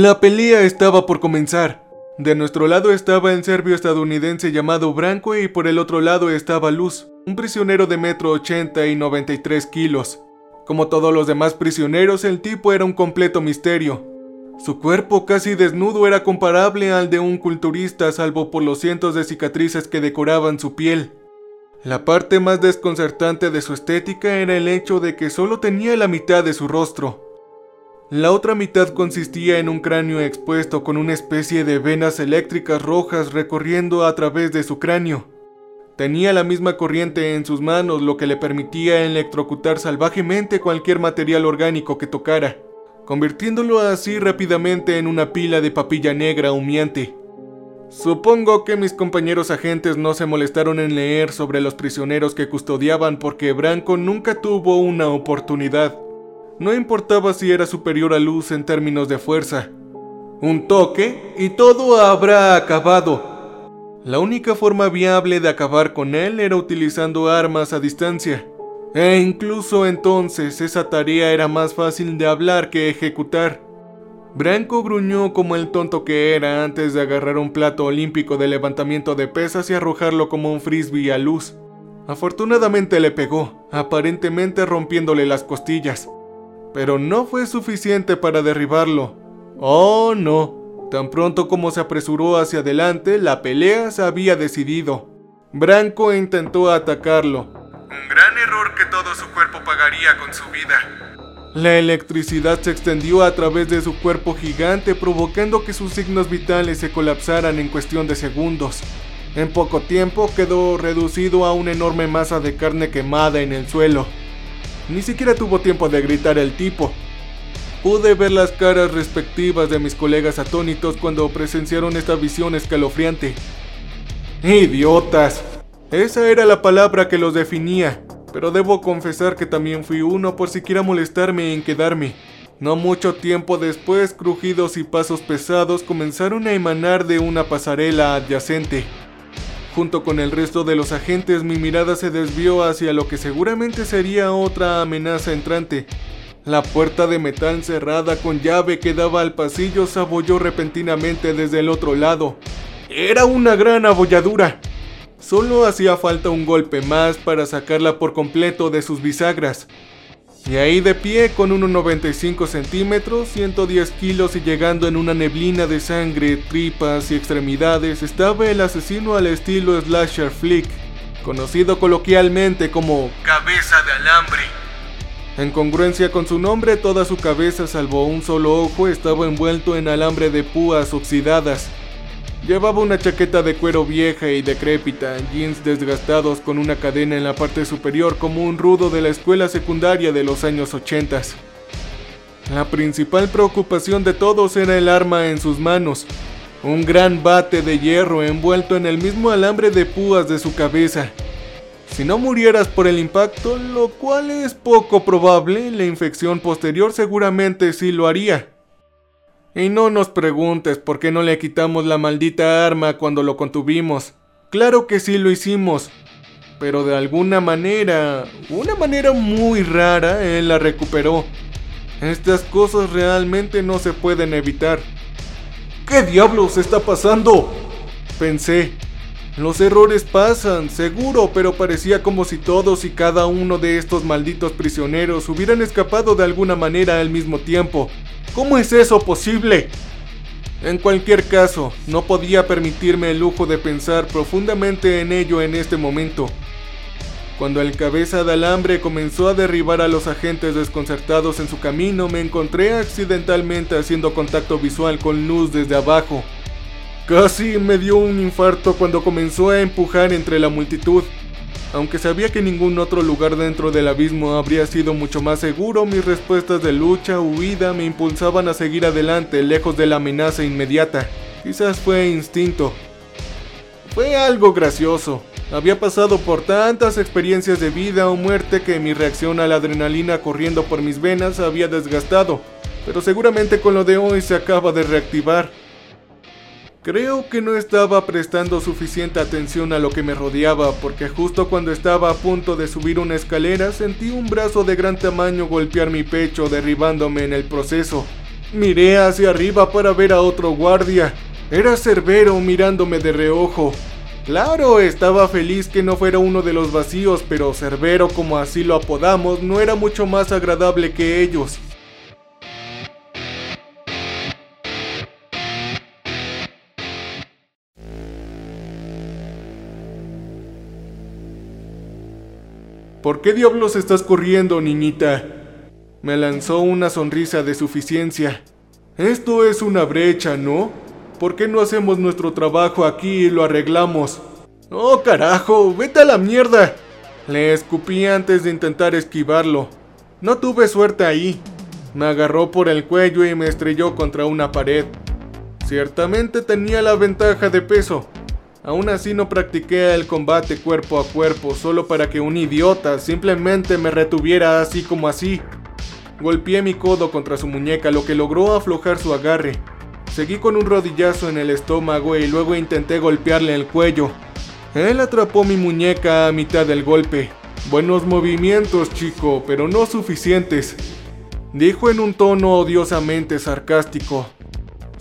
La pelea estaba por comenzar. De nuestro lado estaba el serbio estadounidense llamado Branco y por el otro lado estaba Luz, un prisionero de metro 80 y 93 kilos. Como todos los demás prisioneros, el tipo era un completo misterio. Su cuerpo casi desnudo era comparable al de un culturista salvo por los cientos de cicatrices que decoraban su piel. La parte más desconcertante de su estética era el hecho de que solo tenía la mitad de su rostro. La otra mitad consistía en un cráneo expuesto con una especie de venas eléctricas rojas recorriendo a través de su cráneo. Tenía la misma corriente en sus manos, lo que le permitía electrocutar salvajemente cualquier material orgánico que tocara, convirtiéndolo así rápidamente en una pila de papilla negra humeante. Supongo que mis compañeros agentes no se molestaron en leer sobre los prisioneros que custodiaban porque Branco nunca tuvo una oportunidad. No importaba si era superior a Luz en términos de fuerza. Un toque y todo habrá acabado, la única forma viable de acabar con él era utilizando armas a distancia. E incluso entonces esa tarea era más fácil de hablar que ejecutar. Branco gruñó como el tonto que era antes de agarrar un plato olímpico de levantamiento de pesas y arrojarlo como un frisbee a luz. Afortunadamente le pegó, aparentemente rompiéndole las costillas. Pero no fue suficiente para derribarlo. Oh, no. Tan pronto como se apresuró hacia adelante, la pelea se había decidido. Branco intentó atacarlo. Un gran error que todo su cuerpo pagaría con su vida. La electricidad se extendió a través de su cuerpo gigante, provocando que sus signos vitales se colapsaran en cuestión de segundos. En poco tiempo quedó reducido a una enorme masa de carne quemada en el suelo. Ni siquiera tuvo tiempo de gritar el tipo. Pude ver las caras respectivas de mis colegas atónitos cuando presenciaron esta visión escalofriante. ¡Idiotas! Esa era la palabra que los definía, pero debo confesar que también fui uno por siquiera molestarme en quedarme. No mucho tiempo después, crujidos y pasos pesados comenzaron a emanar de una pasarela adyacente. Junto con el resto de los agentes, mi mirada se desvió hacia lo que seguramente sería otra amenaza entrante, la puerta de metal cerrada con llave que daba al pasillo se abolló repentinamente desde el otro lado. Era una gran abolladura. Solo hacía falta un golpe más para sacarla por completo de sus bisagras. Y ahí de pie, con 1,95 centímetros, 110 kilos y llegando en una neblina de sangre, tripas y extremidades, estaba el asesino al estilo Slasher Flick, conocido coloquialmente como Cabeza de Alambre. En congruencia con su nombre, toda su cabeza, salvo un solo ojo, estaba envuelto en alambre de púas oxidadas. Llevaba una chaqueta de cuero vieja y decrépita, jeans desgastados con una cadena en la parte superior como un rudo de la escuela secundaria de los años 80. La principal preocupación de todos era el arma en sus manos, un gran bate de hierro envuelto en el mismo alambre de púas de su cabeza. Si no murieras por el impacto, lo cual es poco probable, la infección posterior seguramente sí lo haría. Y no nos preguntes por qué no le quitamos la maldita arma cuando lo contuvimos. Claro que sí lo hicimos. Pero de alguna manera, una manera muy rara, él la recuperó. Estas cosas realmente no se pueden evitar. ¿Qué diablos está pasando? Pensé. Los errores pasan, seguro, pero parecía como si todos y cada uno de estos malditos prisioneros hubieran escapado de alguna manera al mismo tiempo. ¿Cómo es eso posible? En cualquier caso, no podía permitirme el lujo de pensar profundamente en ello en este momento. Cuando el cabeza de alambre comenzó a derribar a los agentes desconcertados en su camino, me encontré accidentalmente haciendo contacto visual con Luz desde abajo. Casi me dio un infarto cuando comenzó a empujar entre la multitud. Aunque sabía que ningún otro lugar dentro del abismo habría sido mucho más seguro, mis respuestas de lucha, huida, me impulsaban a seguir adelante, lejos de la amenaza inmediata. Quizás fue instinto. Fue algo gracioso. Había pasado por tantas experiencias de vida o muerte que mi reacción a la adrenalina corriendo por mis venas había desgastado, pero seguramente con lo de hoy se acaba de reactivar. Creo que no estaba prestando suficiente atención a lo que me rodeaba porque justo cuando estaba a punto de subir una escalera sentí un brazo de gran tamaño golpear mi pecho derribándome en el proceso. Miré hacia arriba para ver a otro guardia. Era Cerbero mirándome de reojo. Claro, estaba feliz que no fuera uno de los vacíos, pero Cerbero, como así lo apodamos, no era mucho más agradable que ellos. ¿Por qué diablos estás corriendo, niñita? Me lanzó una sonrisa de suficiencia. Esto es una brecha, ¿no? ¿Por qué no hacemos nuestro trabajo aquí y lo arreglamos? ¡Oh, carajo! ¡Vete a la mierda! Le escupí antes de intentar esquivarlo. No tuve suerte ahí. Me agarró por el cuello y me estrelló contra una pared. Ciertamente tenía la ventaja de peso, Aún así no practiqué el combate cuerpo a cuerpo solo para que un idiota simplemente me retuviera así como así. Golpeé mi codo contra su muñeca lo que logró aflojar su agarre. Seguí con un rodillazo en el estómago y luego intenté golpearle el cuello. Él atrapó mi muñeca a mitad del golpe. Buenos movimientos, chico, pero no suficientes. Dijo en un tono odiosamente sarcástico.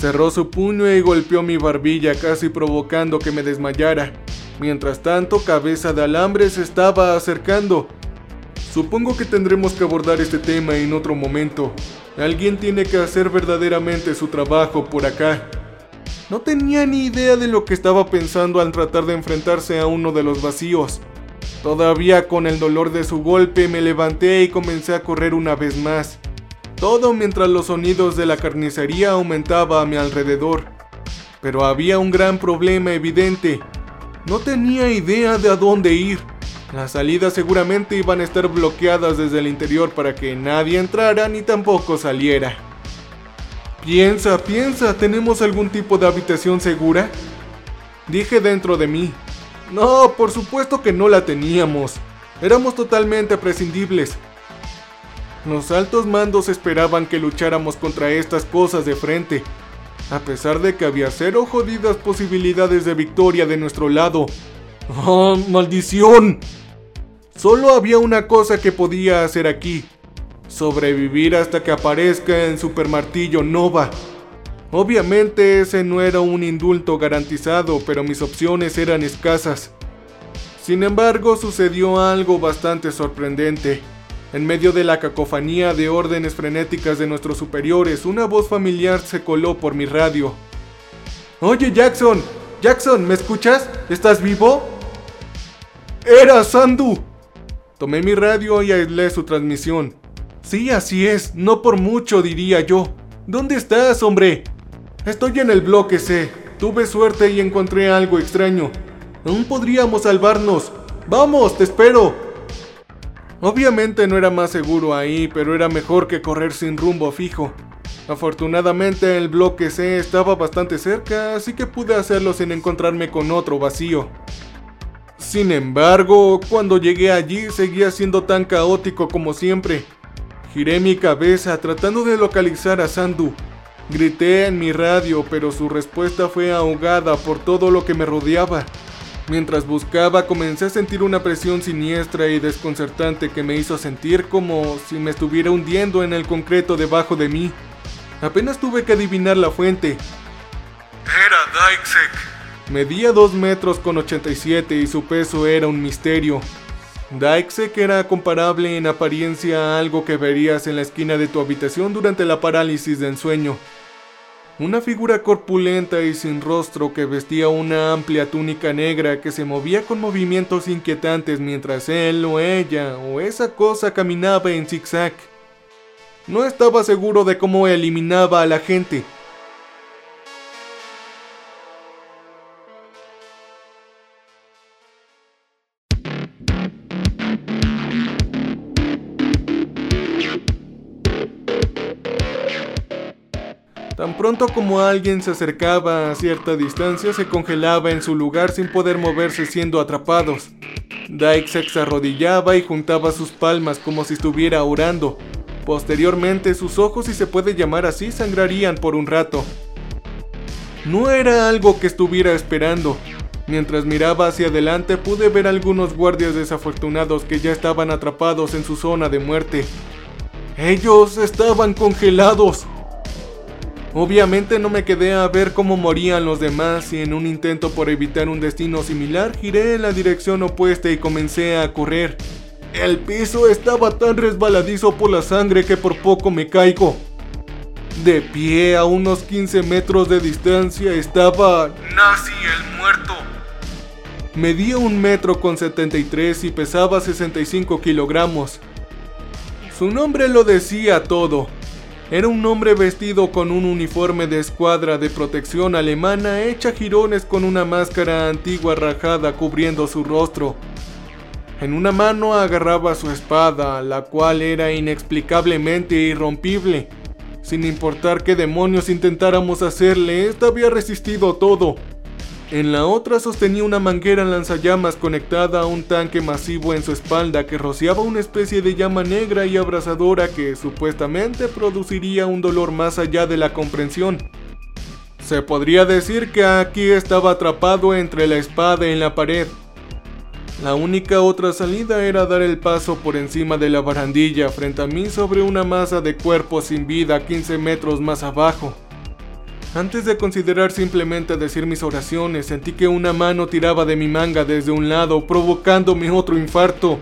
Cerró su puño y golpeó mi barbilla casi provocando que me desmayara. Mientras tanto, Cabeza de Alambre se estaba acercando. Supongo que tendremos que abordar este tema en otro momento. Alguien tiene que hacer verdaderamente su trabajo por acá. No tenía ni idea de lo que estaba pensando al tratar de enfrentarse a uno de los vacíos. Todavía con el dolor de su golpe me levanté y comencé a correr una vez más. Todo mientras los sonidos de la carnicería aumentaban a mi alrededor. Pero había un gran problema evidente. No tenía idea de a dónde ir. Las salidas seguramente iban a estar bloqueadas desde el interior para que nadie entrara ni tampoco saliera. Piensa, piensa, ¿tenemos algún tipo de habitación segura? Dije dentro de mí. No, por supuesto que no la teníamos. Éramos totalmente prescindibles. Los altos mandos esperaban que lucháramos contra estas cosas de frente, a pesar de que había cero jodidas posibilidades de victoria de nuestro lado. ¡Oh, maldición! Solo había una cosa que podía hacer aquí. Sobrevivir hasta que aparezca en Super Martillo Nova. Obviamente ese no era un indulto garantizado, pero mis opciones eran escasas. Sin embargo, sucedió algo bastante sorprendente. En medio de la cacofonía de órdenes frenéticas de nuestros superiores, una voz familiar se coló por mi radio. Oye Jackson, Jackson, ¿me escuchas? ¿Estás vivo? Era Sandu. Tomé mi radio y aislé su transmisión. Sí, así es, no por mucho diría yo. ¿Dónde estás, hombre? Estoy en el bloque C. Tuve suerte y encontré algo extraño. Aún podríamos salvarnos. Vamos, te espero. Obviamente no era más seguro ahí, pero era mejor que correr sin rumbo fijo. Afortunadamente el bloque C estaba bastante cerca, así que pude hacerlo sin encontrarme con otro vacío. Sin embargo, cuando llegué allí seguía siendo tan caótico como siempre. Giré mi cabeza tratando de localizar a Sandu. Grité en mi radio, pero su respuesta fue ahogada por todo lo que me rodeaba. Mientras buscaba comencé a sentir una presión siniestra y desconcertante que me hizo sentir como si me estuviera hundiendo en el concreto debajo de mí. Apenas tuve que adivinar la fuente. Era Daixek. Medía 2 metros con 87 y su peso era un misterio. Daixek era comparable en apariencia a algo que verías en la esquina de tu habitación durante la parálisis del sueño. Una figura corpulenta y sin rostro que vestía una amplia túnica negra que se movía con movimientos inquietantes mientras él o ella o esa cosa caminaba en zigzag. No estaba seguro de cómo eliminaba a la gente, Tan pronto como alguien se acercaba a cierta distancia, se congelaba en su lugar sin poder moverse siendo atrapados. Dyke se arrodillaba y juntaba sus palmas como si estuviera orando. Posteriormente, sus ojos, si se puede llamar así, sangrarían por un rato. No era algo que estuviera esperando. Mientras miraba hacia adelante pude ver algunos guardias desafortunados que ya estaban atrapados en su zona de muerte. Ellos estaban congelados. Obviamente no me quedé a ver cómo morían los demás y en un intento por evitar un destino similar giré en la dirección opuesta y comencé a correr. El piso estaba tan resbaladizo por la sangre que por poco me caigo. De pie a unos 15 metros de distancia estaba Nazi el muerto. Medía un metro con 73 y pesaba 65 kilogramos. Su nombre lo decía todo. Era un hombre vestido con un uniforme de escuadra de protección alemana hecha jirones con una máscara antigua rajada cubriendo su rostro. En una mano agarraba su espada, la cual era inexplicablemente irrompible. Sin importar qué demonios intentáramos hacerle, esta había resistido todo. En la otra sostenía una manguera lanzallamas conectada a un tanque masivo en su espalda que rociaba una especie de llama negra y abrasadora que supuestamente produciría un dolor más allá de la comprensión. Se podría decir que aquí estaba atrapado entre la espada y la pared. La única otra salida era dar el paso por encima de la barandilla frente a mí sobre una masa de cuerpos sin vida 15 metros más abajo. Antes de considerar simplemente decir mis oraciones, sentí que una mano tiraba de mi manga desde un lado, provocándome otro infarto.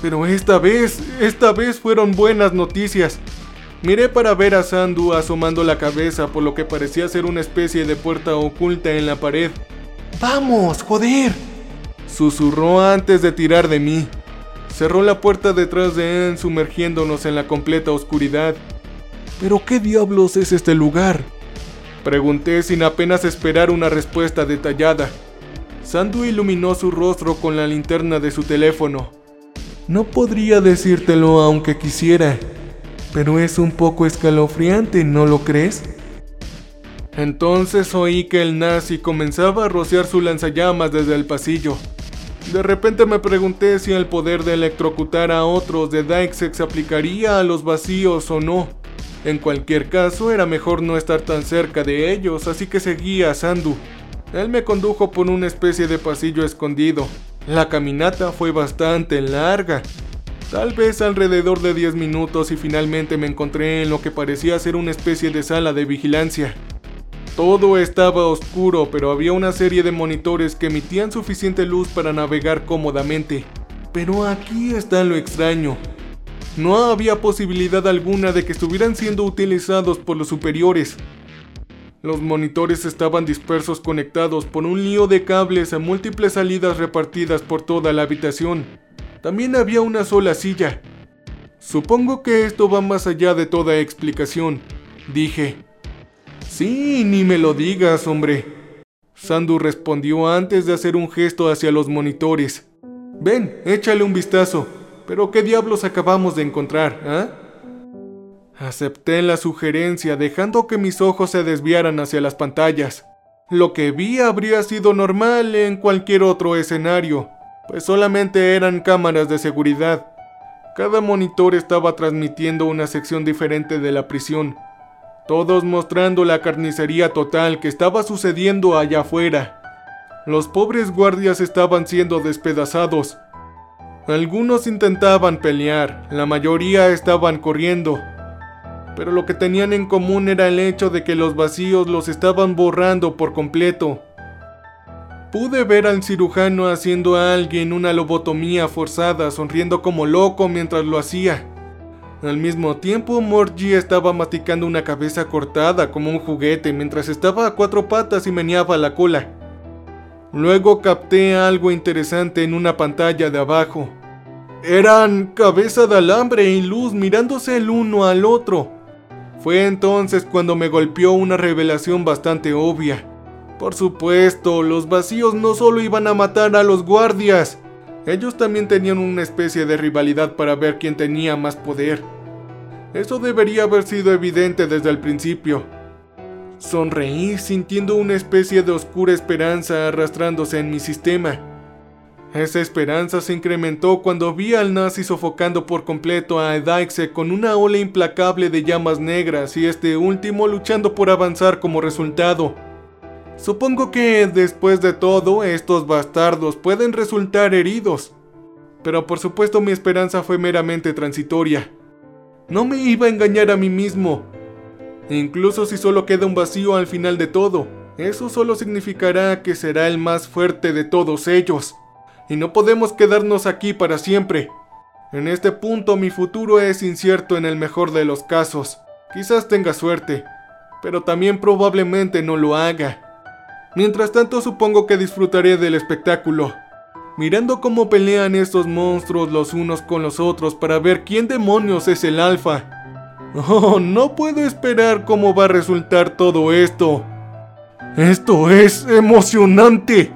Pero esta vez, esta vez fueron buenas noticias. Miré para ver a Sandu asomando la cabeza por lo que parecía ser una especie de puerta oculta en la pared. ¡Vamos, joder! Susurró antes de tirar de mí. Cerró la puerta detrás de él, sumergiéndonos en la completa oscuridad. ¿Pero qué diablos es este lugar? Pregunté sin apenas esperar una respuesta detallada. Sandu iluminó su rostro con la linterna de su teléfono. No podría decírtelo aunque quisiera, pero es un poco escalofriante, ¿no lo crees? Entonces oí que el nazi comenzaba a rociar su lanzallamas desde el pasillo. De repente me pregunté si el poder de electrocutar a otros de Daixek se aplicaría a los vacíos o no. En cualquier caso, era mejor no estar tan cerca de ellos, así que seguí a Sandu. Él me condujo por una especie de pasillo escondido. La caminata fue bastante larga, tal vez alrededor de 10 minutos y finalmente me encontré en lo que parecía ser una especie de sala de vigilancia. Todo estaba oscuro, pero había una serie de monitores que emitían suficiente luz para navegar cómodamente. Pero aquí está lo extraño. No había posibilidad alguna de que estuvieran siendo utilizados por los superiores. Los monitores estaban dispersos conectados por un lío de cables a múltiples salidas repartidas por toda la habitación. También había una sola silla. Supongo que esto va más allá de toda explicación, dije. Sí, ni me lo digas, hombre. Sandu respondió antes de hacer un gesto hacia los monitores. Ven, échale un vistazo. Pero ¿qué diablos acabamos de encontrar, ah? Acepté la sugerencia dejando que mis ojos se desviaran hacia las pantallas. Lo que vi habría sido normal en cualquier otro escenario, pues solamente eran cámaras de seguridad. Cada monitor estaba transmitiendo una sección diferente de la prisión, todos mostrando la carnicería total que estaba sucediendo allá afuera. Los pobres guardias estaban siendo despedazados, algunos intentaban pelear, la mayoría estaban corriendo, pero lo que tenían en común era el hecho de que los vacíos los estaban borrando por completo. Pude ver al cirujano haciendo a alguien una lobotomía forzada, sonriendo como loco mientras lo hacía. Al mismo tiempo, Morgie estaba masticando una cabeza cortada como un juguete mientras estaba a cuatro patas y meneaba la cola. Luego capté algo interesante en una pantalla de abajo. Eran cabeza de alambre y luz mirándose el uno al otro. Fue entonces cuando me golpeó una revelación bastante obvia. Por supuesto, los vacíos no solo iban a matar a los guardias, ellos también tenían una especie de rivalidad para ver quién tenía más poder. Eso debería haber sido evidente desde el principio. Sonreí sintiendo una especie de oscura esperanza arrastrándose en mi sistema. Esa esperanza se incrementó cuando vi al nazi sofocando por completo a Edaixe con una ola implacable de llamas negras y este último luchando por avanzar como resultado. Supongo que, después de todo, estos bastardos pueden resultar heridos. Pero por supuesto mi esperanza fue meramente transitoria. No me iba a engañar a mí mismo. E incluso si solo queda un vacío al final de todo, eso solo significará que será el más fuerte de todos ellos. Y no podemos quedarnos aquí para siempre. En este punto mi futuro es incierto en el mejor de los casos. Quizás tenga suerte, pero también probablemente no lo haga. Mientras tanto supongo que disfrutaré del espectáculo, mirando cómo pelean estos monstruos los unos con los otros para ver quién demonios es el alfa. Oh, no puedo esperar cómo va a resultar todo esto. Esto es emocionante.